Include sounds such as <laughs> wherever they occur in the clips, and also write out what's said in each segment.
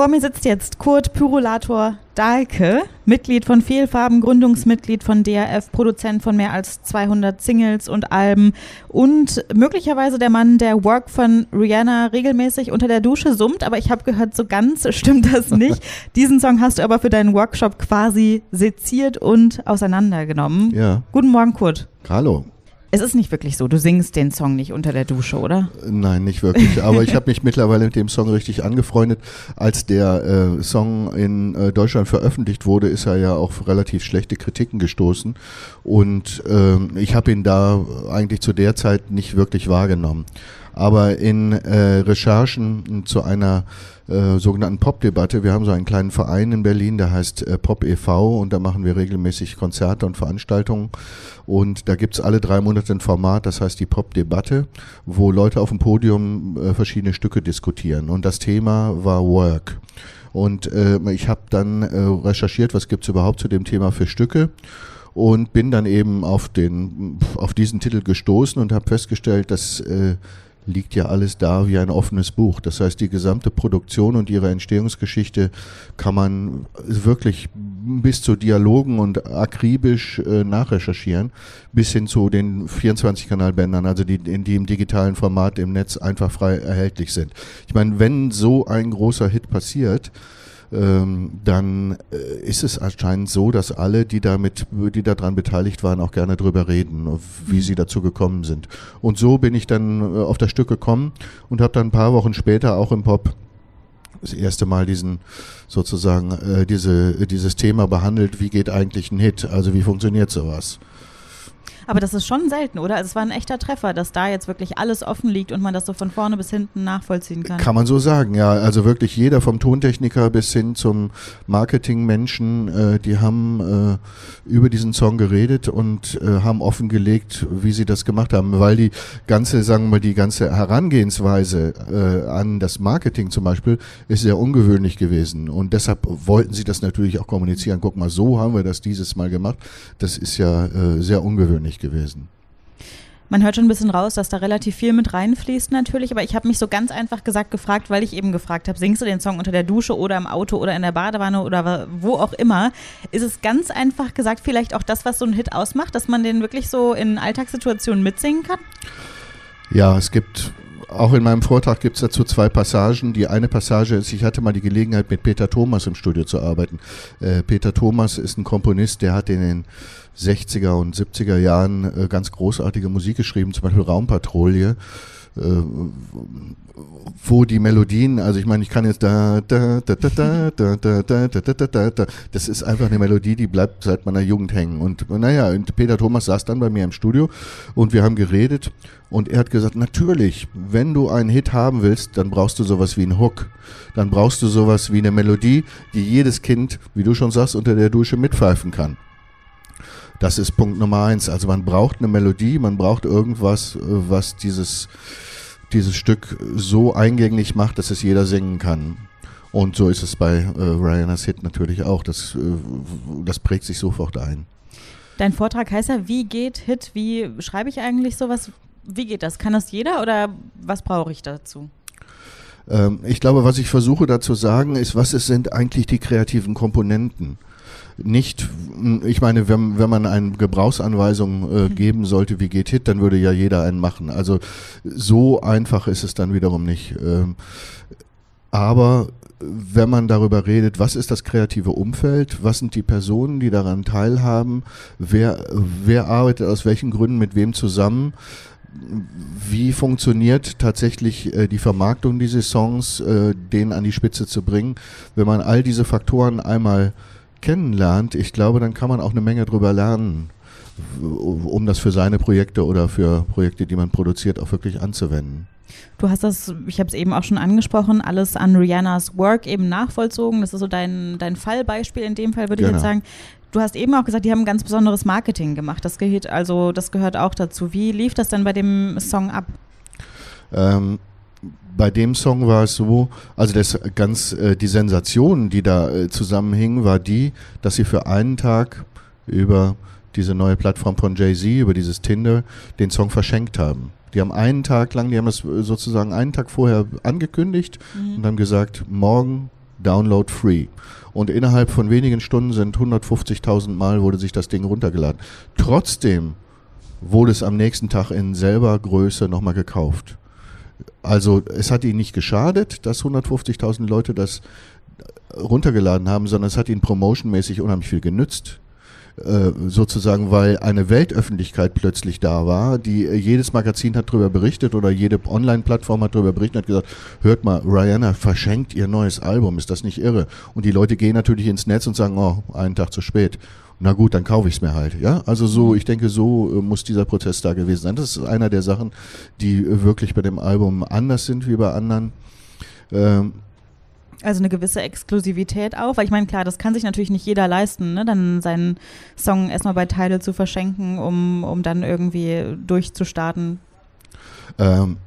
Vor mir sitzt jetzt Kurt Pyrolator Dahlke, Mitglied von Fehlfarben, Gründungsmitglied von DRF, Produzent von mehr als 200 Singles und Alben und möglicherweise der Mann, der Work von Rihanna regelmäßig unter der Dusche summt, aber ich habe gehört, so ganz <laughs> stimmt das nicht. <laughs> Diesen Song hast du aber für deinen Workshop quasi seziert und auseinandergenommen. Ja. Guten Morgen, Kurt. Hallo. Es ist nicht wirklich so, du singst den Song nicht unter der Dusche, oder? Nein, nicht wirklich. <laughs> Aber ich habe mich mittlerweile mit dem Song richtig angefreundet. Als der äh, Song in äh, Deutschland veröffentlicht wurde, ist er ja auf relativ schlechte Kritiken gestoßen. Und äh, ich habe ihn da eigentlich zu der Zeit nicht wirklich wahrgenommen. Aber in äh, Recherchen zu einer äh, sogenannten Pop-Debatte, wir haben so einen kleinen Verein in Berlin, der heißt äh, Pop e.V. und da machen wir regelmäßig Konzerte und Veranstaltungen. Und da gibt's alle drei Monate ein Format, das heißt die Pop-Debatte, wo Leute auf dem Podium äh, verschiedene Stücke diskutieren. Und das Thema war Work. Und äh, ich habe dann äh, recherchiert, was gibt's überhaupt zu dem Thema für Stücke und bin dann eben auf den auf diesen Titel gestoßen und habe festgestellt, dass äh, liegt ja alles da wie ein offenes Buch. Das heißt, die gesamte Produktion und ihre Entstehungsgeschichte kann man wirklich bis zu Dialogen und akribisch äh, nachrecherchieren, bis hin zu den 24-Kanal-Bändern, also die, die im digitalen Format im Netz einfach frei erhältlich sind. Ich meine, wenn so ein großer Hit passiert, ähm, dann äh, ist es anscheinend so, dass alle, die damit, die daran beteiligt waren, auch gerne drüber reden, wie sie dazu gekommen sind. Und so bin ich dann äh, auf das Stück gekommen und habe dann ein paar Wochen später auch im Pop das erste Mal diesen sozusagen äh, diese dieses Thema behandelt, wie geht eigentlich ein Hit, also wie funktioniert sowas. Aber das ist schon selten, oder? Also es war ein echter Treffer, dass da jetzt wirklich alles offen liegt und man das so von vorne bis hinten nachvollziehen kann. Kann man so sagen, ja. Also wirklich jeder vom Tontechniker bis hin zum Marketingmenschen, äh, die haben äh, über diesen Song geredet und äh, haben offengelegt, wie sie das gemacht haben, weil die ganze, sagen wir mal, die ganze Herangehensweise äh, an das Marketing zum Beispiel ist sehr ungewöhnlich gewesen und deshalb wollten sie das natürlich auch kommunizieren. Guck mal, so haben wir das dieses Mal gemacht. Das ist ja äh, sehr ungewöhnlich gewesen. Man hört schon ein bisschen raus, dass da relativ viel mit reinfließt natürlich, aber ich habe mich so ganz einfach gesagt gefragt, weil ich eben gefragt habe, singst du den Song unter der Dusche oder im Auto oder in der Badewanne oder wo auch immer? Ist es ganz einfach gesagt vielleicht auch das, was so ein Hit ausmacht, dass man den wirklich so in Alltagssituationen mitsingen kann? Ja, es gibt auch in meinem Vortrag gibt es dazu zwei Passagen. Die eine Passage ist, ich hatte mal die Gelegenheit, mit Peter Thomas im Studio zu arbeiten. Äh, Peter Thomas ist ein Komponist, der hat in den 60er und 70er Jahren äh, ganz großartige Musik geschrieben, zum Beispiel Raumpatrouille wo die Melodien, also ich meine, ich kann jetzt da, da, da, da, da, da, da, da, da, da, da, da, das ist einfach eine Melodie, die bleibt seit meiner Jugend hängen. Und naja, Peter Thomas saß dann bei mir im Studio und wir haben geredet und er hat gesagt, natürlich, wenn du einen Hit haben willst, dann brauchst du sowas wie einen Hook. Dann brauchst du sowas wie eine Melodie, die jedes Kind, wie du schon sagst, unter der Dusche mitpfeifen kann. Das ist Punkt Nummer eins. Also man braucht eine Melodie, man braucht irgendwas, was dieses, dieses Stück so eingänglich macht, dass es jeder singen kann. Und so ist es bei äh, Rihanna's Hit natürlich auch. Das, äh, das prägt sich sofort ein. Dein Vortrag heißt ja, wie geht Hit? Wie schreibe ich eigentlich sowas? Wie geht das? Kann das jeder oder was brauche ich dazu? Ähm, ich glaube, was ich versuche da zu sagen, ist, was es sind eigentlich die kreativen Komponenten nicht, ich meine, wenn, wenn man eine Gebrauchsanweisung äh, mhm. geben sollte, wie geht Hit, dann würde ja jeder einen machen. Also so einfach ist es dann wiederum nicht. Ähm, aber wenn man darüber redet, was ist das kreative Umfeld, was sind die Personen, die daran teilhaben, wer, wer arbeitet aus welchen Gründen mit wem zusammen, wie funktioniert tatsächlich äh, die Vermarktung dieses Songs, äh, den an die Spitze zu bringen, wenn man all diese Faktoren einmal kennenlernt, ich glaube, dann kann man auch eine Menge drüber lernen, um das für seine Projekte oder für Projekte, die man produziert, auch wirklich anzuwenden. Du hast das, ich habe es eben auch schon angesprochen, alles an Rihannas Work eben nachvollzogen. Das ist so dein, dein Fallbeispiel in dem Fall, würde genau. ich jetzt genau. sagen. Du hast eben auch gesagt, die haben ein ganz besonderes Marketing gemacht. Das gehört, also das gehört auch dazu. Wie lief das dann bei dem Song ab? Ähm, bei dem Song war es so, also das ganz äh, die Sensation, die da äh, zusammenhing, war die, dass sie für einen Tag über diese neue Plattform von Jay-Z, über dieses Tinder, den Song verschenkt haben. Die haben einen Tag lang, die haben das sozusagen einen Tag vorher angekündigt mhm. und haben gesagt, morgen Download free. Und innerhalb von wenigen Stunden sind 150.000 Mal wurde sich das Ding runtergeladen. Trotzdem wurde es am nächsten Tag in selber Größe nochmal gekauft. Also es hat ihnen nicht geschadet, dass 150.000 Leute das runtergeladen haben, sondern es hat ihnen promotionmäßig unheimlich viel genützt. Äh, sozusagen, weil eine Weltöffentlichkeit plötzlich da war, die äh, jedes Magazin hat darüber berichtet oder jede Online-Plattform hat darüber berichtet und hat gesagt, hört mal, Rihanna verschenkt ihr neues Album, ist das nicht irre? Und die Leute gehen natürlich ins Netz und sagen, oh, einen Tag zu spät. Na gut, dann kaufe ich es mir halt. Ja, also so, mhm. ich denke, so äh, muss dieser Prozess da gewesen sein. Das ist einer der Sachen, die wirklich bei dem Album anders sind wie bei anderen. Ähm, also eine gewisse Exklusivität auch, weil ich meine, klar, das kann sich natürlich nicht jeder leisten, ne? dann seinen Song erstmal bei Tidal zu verschenken, um, um dann irgendwie durchzustarten. Ähm,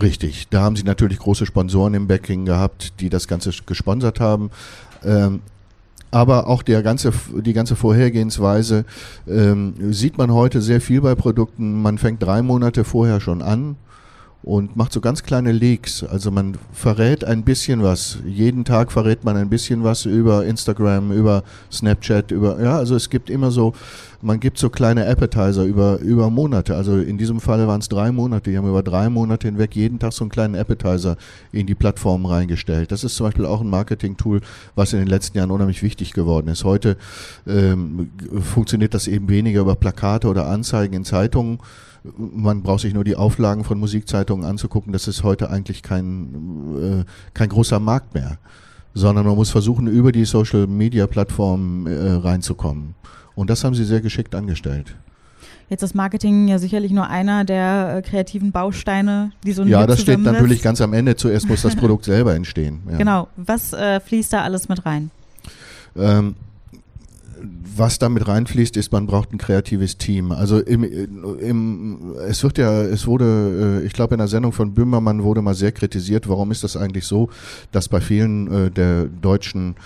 richtig, da haben sie natürlich große Sponsoren im Backing gehabt, die das Ganze gesponsert haben. Ähm, aber auch der ganze, die ganze Vorhergehensweise ähm, sieht man heute sehr viel bei Produkten. Man fängt drei Monate vorher schon an und macht so ganz kleine Leaks. Also man verrät ein bisschen was. Jeden Tag verrät man ein bisschen was über Instagram, über Snapchat, über ja, also es gibt immer so, man gibt so kleine Appetizer über über Monate. Also in diesem Fall waren es drei Monate. Die haben über drei Monate hinweg jeden Tag so einen kleinen Appetizer in die Plattform reingestellt. Das ist zum Beispiel auch ein Marketing-Tool, was in den letzten Jahren unheimlich wichtig geworden ist. Heute ähm, funktioniert das eben weniger über Plakate oder Anzeigen in Zeitungen man braucht sich nur die Auflagen von Musikzeitungen anzugucken. Das ist heute eigentlich kein, äh, kein großer Markt mehr, sondern man muss versuchen, über die Social Media Plattformen äh, reinzukommen. Und das haben sie sehr geschickt angestellt. Jetzt ist Marketing ja sicherlich nur einer der äh, kreativen Bausteine, die so ein Ja, das steht natürlich ganz am Ende. Zuerst muss das Produkt selber entstehen. Ja. Genau. Was äh, fließt da alles mit rein? Ähm, was damit reinfließt, ist, man braucht ein kreatives Team. Also im, im, es wird ja, es wurde, äh, ich glaube in der Sendung von Böhmermann wurde mal sehr kritisiert, warum ist das eigentlich so, dass bei vielen äh, der deutschen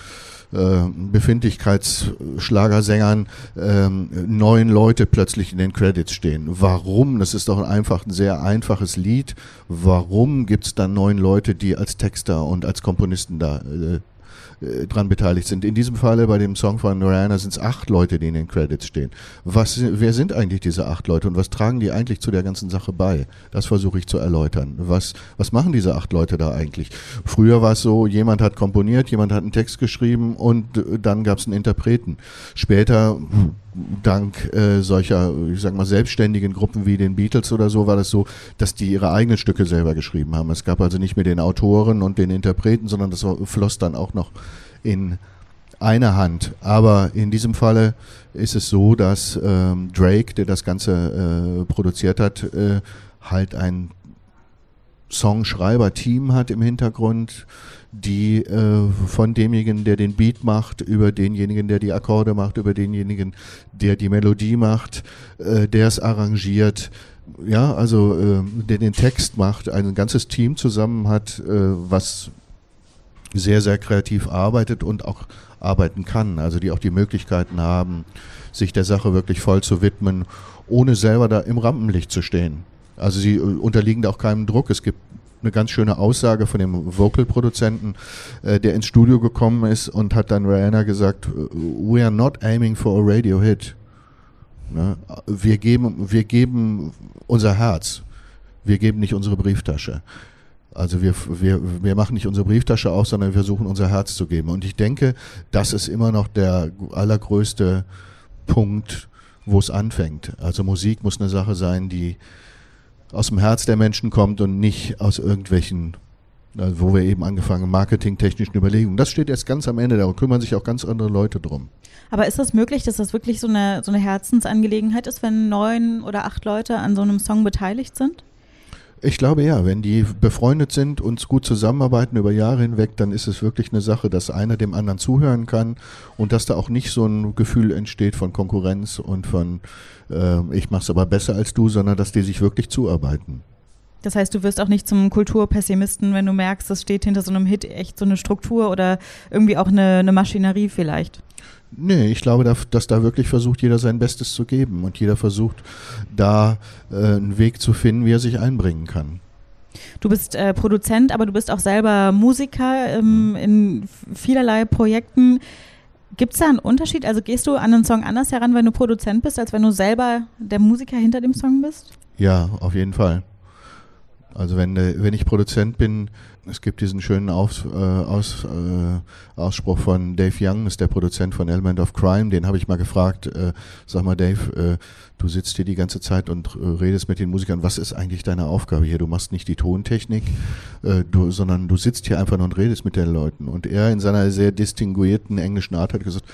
äh, Befindlichkeitsschlagersängern ähm, neun Leute plötzlich in den Credits stehen. Warum? Das ist doch einfach ein sehr einfaches Lied. Warum gibt es dann neun Leute, die als Texter und als Komponisten da äh, äh, dran beteiligt sind. In diesem Falle bei dem Song von Rihanna sind es acht Leute, die in den Credits stehen. Was, wer sind eigentlich diese acht Leute und was tragen die eigentlich zu der ganzen Sache bei? Das versuche ich zu erläutern. Was, was machen diese acht Leute da eigentlich? Früher war es so, jemand hat komponiert, jemand hat einen Text geschrieben und äh, dann gab es einen Interpreten. Später dank äh, solcher, ich sag mal, selbstständigen Gruppen wie den Beatles oder so, war das so, dass die ihre eigenen Stücke selber geschrieben haben. Es gab also nicht mehr den Autoren und den Interpreten, sondern das floss dann auch noch in eine Hand. Aber in diesem Falle ist es so, dass ähm, Drake, der das Ganze äh, produziert hat, äh, halt ein Songschreiber-Team hat im Hintergrund, die äh, von demjenigen, der den Beat macht, über denjenigen, der die Akkorde macht, über denjenigen, der die Melodie macht, äh, der es arrangiert, ja, also äh, der den Text macht, ein ganzes Team zusammen hat, äh, was sehr, sehr kreativ arbeitet und auch arbeiten kann, also die auch die Möglichkeiten haben, sich der Sache wirklich voll zu widmen, ohne selber da im Rampenlicht zu stehen. Also sie äh, unterliegen da auch keinem Druck. Es gibt eine ganz schöne Aussage von dem Vocal-Produzenten, äh, der ins Studio gekommen ist und hat dann Rihanna gesagt, we are not aiming for a radio hit. Ne? Wir, geben, wir geben unser Herz, wir geben nicht unsere Brieftasche. Also wir, wir, wir machen nicht unsere Brieftasche auf, sondern wir versuchen unser Herz zu geben. Und ich denke, das ist immer noch der allergrößte Punkt, wo es anfängt. Also Musik muss eine Sache sein, die aus dem Herz der Menschen kommt und nicht aus irgendwelchen, also wo wir eben angefangen, marketingtechnischen Überlegungen. Das steht erst ganz am Ende, da kümmern sich auch ganz andere Leute drum. Aber ist das möglich, dass das wirklich so eine, so eine Herzensangelegenheit ist, wenn neun oder acht Leute an so einem Song beteiligt sind? Ich glaube ja, wenn die befreundet sind und gut zusammenarbeiten über Jahre hinweg, dann ist es wirklich eine Sache, dass einer dem anderen zuhören kann und dass da auch nicht so ein Gefühl entsteht von Konkurrenz und von äh, ich mach's aber besser als du, sondern dass die sich wirklich zuarbeiten. Das heißt, du wirst auch nicht zum Kulturpessimisten, wenn du merkst, es steht hinter so einem Hit echt so eine Struktur oder irgendwie auch eine, eine Maschinerie vielleicht. Nee, ich glaube, dass da wirklich versucht, jeder sein Bestes zu geben und jeder versucht, da äh, einen Weg zu finden, wie er sich einbringen kann. Du bist äh, Produzent, aber du bist auch selber Musiker ähm, in vielerlei Projekten. Gibt es da einen Unterschied? Also gehst du an einen Song anders heran, wenn du Produzent bist, als wenn du selber der Musiker hinter dem Song bist? Ja, auf jeden Fall. Also wenn, äh, wenn ich Produzent bin, es gibt diesen schönen Aus, äh, Aus, äh, Ausspruch von Dave Young, ist der Produzent von Element of Crime, den habe ich mal gefragt, äh, sag mal Dave, äh, du sitzt hier die ganze Zeit und äh, redest mit den Musikern, was ist eigentlich deine Aufgabe hier? Du machst nicht die Tontechnik, äh, du, sondern du sitzt hier einfach nur und redest mit den Leuten. Und er in seiner sehr distinguierten englischen Art hat gesagt,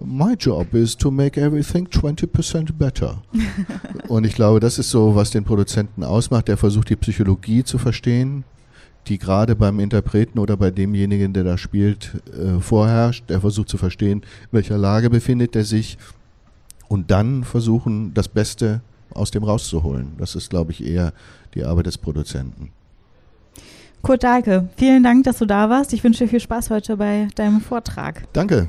My job is to make everything 20% better. <laughs> und ich glaube, das ist so, was den Produzenten ausmacht. Der versucht, die Psychologie zu verstehen, die gerade beim Interpreten oder bei demjenigen, der da spielt, äh, vorherrscht. Der versucht zu verstehen, in welcher Lage befindet er sich und dann versuchen, das Beste aus dem rauszuholen. Das ist, glaube ich, eher die Arbeit des Produzenten. Kurt Dahlke, vielen Dank, dass du da warst. Ich wünsche dir viel Spaß heute bei deinem Vortrag. Danke.